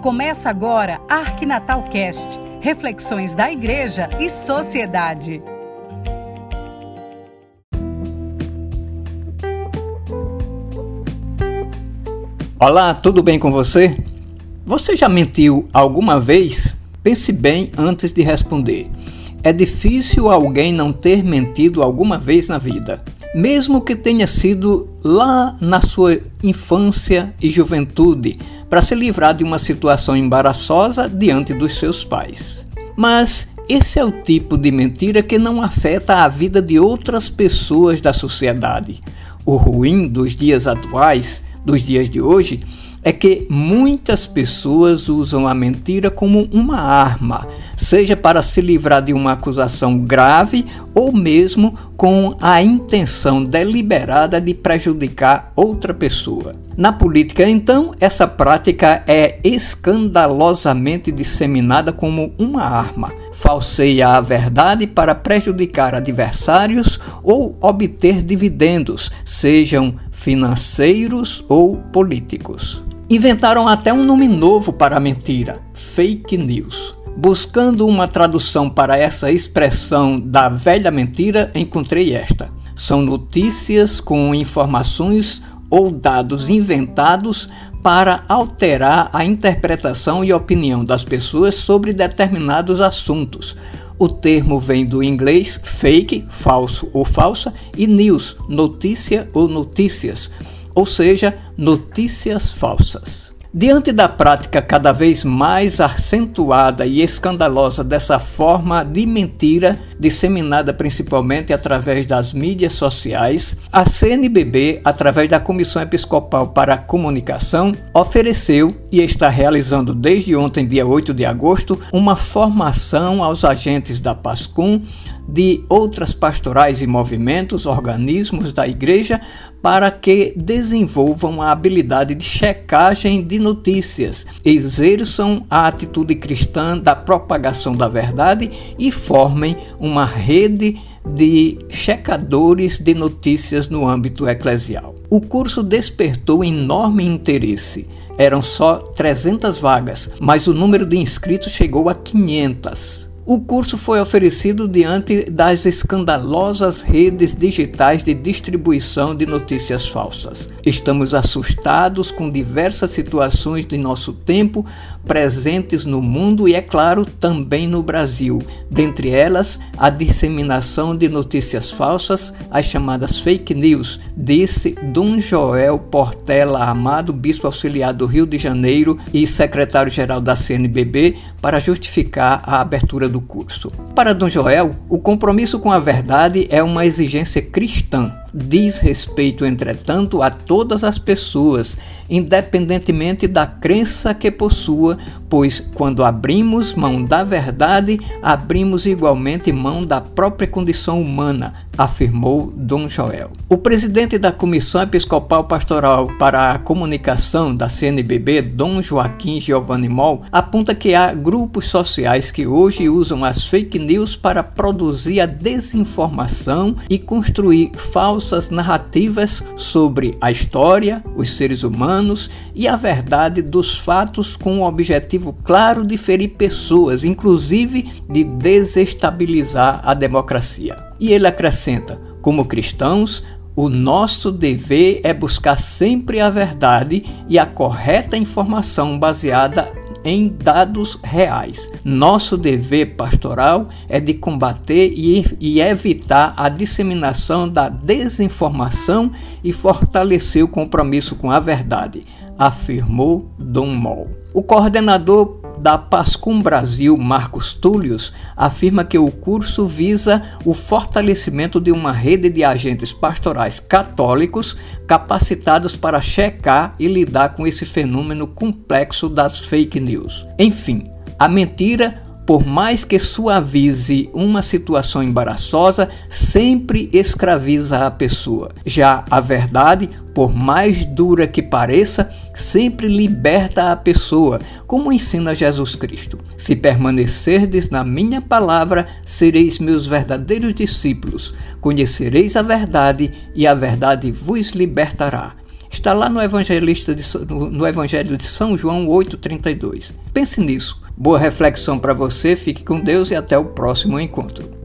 Começa agora Arquinatal Cast, reflexões da igreja e sociedade. Olá, tudo bem com você? Você já mentiu alguma vez? Pense bem antes de responder. É difícil alguém não ter mentido alguma vez na vida, mesmo que tenha sido lá na sua infância e juventude para se livrar de uma situação embaraçosa diante dos seus pais. Mas esse é o tipo de mentira que não afeta a vida de outras pessoas da sociedade. O ruim dos dias atuais, dos dias de hoje, é que muitas pessoas usam a mentira como uma arma, seja para se livrar de uma acusação grave ou mesmo com a intenção deliberada de prejudicar outra pessoa. Na política, então, essa prática é escandalosamente disseminada como uma arma. Falseia a verdade para prejudicar adversários ou obter dividendos, sejam financeiros ou políticos. Inventaram até um nome novo para a mentira: fake news. Buscando uma tradução para essa expressão da velha mentira, encontrei esta: são notícias com informações ou dados inventados para alterar a interpretação e opinião das pessoas sobre determinados assuntos. O termo vem do inglês fake, falso ou falsa, e news, notícia ou notícias ou seja, notícias falsas. Diante da prática cada vez mais acentuada e escandalosa dessa forma de mentira, disseminada principalmente através das mídias sociais, a CNBB, através da Comissão Episcopal para a Comunicação, ofereceu e está realizando desde ontem, dia 8 de agosto, uma formação aos agentes da PASCUM de outras pastorais e movimentos, organismos da igreja, para que desenvolvam a habilidade de checagem de notícias, exerçam a atitude cristã da propagação da verdade e formem uma rede de checadores de notícias no âmbito eclesial. O curso despertou enorme interesse. Eram só 300 vagas, mas o número de inscritos chegou a 500. O curso foi oferecido diante das escandalosas redes digitais de distribuição de notícias falsas. Estamos assustados com diversas situações de nosso tempo presentes no mundo e, é claro, também no Brasil. Dentre elas, a disseminação de notícias falsas, as chamadas fake news, disse Dom Joel Portela Amado, bispo auxiliar do Rio de Janeiro e secretário-geral da CNBB, para justificar a abertura do curso. Para Dom Joel, o compromisso com a verdade é uma exigência cristã diz respeito, entretanto, a todas as pessoas, independentemente da crença que possua, pois quando abrimos mão da verdade, abrimos igualmente mão da própria condição humana, afirmou Dom Joel. O presidente da Comissão Episcopal Pastoral para a Comunicação da CNBB, Dom Joaquim Giovanni Moll, aponta que há grupos sociais que hoje usam as fake news para produzir a desinformação e construir falsas narrativas sobre a história, os seres humanos e a verdade dos fatos com o objetivo claro de ferir pessoas, inclusive de desestabilizar a democracia. E ele acrescenta: como cristãos, o nosso dever é buscar sempre a verdade e a correta informação baseada em dados reais. Nosso dever pastoral é de combater e, e evitar a disseminação da desinformação e fortalecer o compromisso com a verdade, afirmou Dom Moll. O coordenador da Pascum Brasil, Marcos Túlios, afirma que o curso visa o fortalecimento de uma rede de agentes pastorais católicos capacitados para checar e lidar com esse fenômeno complexo das fake news. Enfim, a mentira por mais que suavize uma situação embaraçosa, sempre escraviza a pessoa. Já a verdade, por mais dura que pareça, sempre liberta a pessoa, como ensina Jesus Cristo. Se permanecerdes na minha palavra, sereis meus verdadeiros discípulos. Conhecereis a verdade e a verdade vos libertará. Está lá no, evangelista de, no, Evangelho de São João 8,32. Pense nisso. Boa reflexão para você, fique com Deus e até o próximo encontro.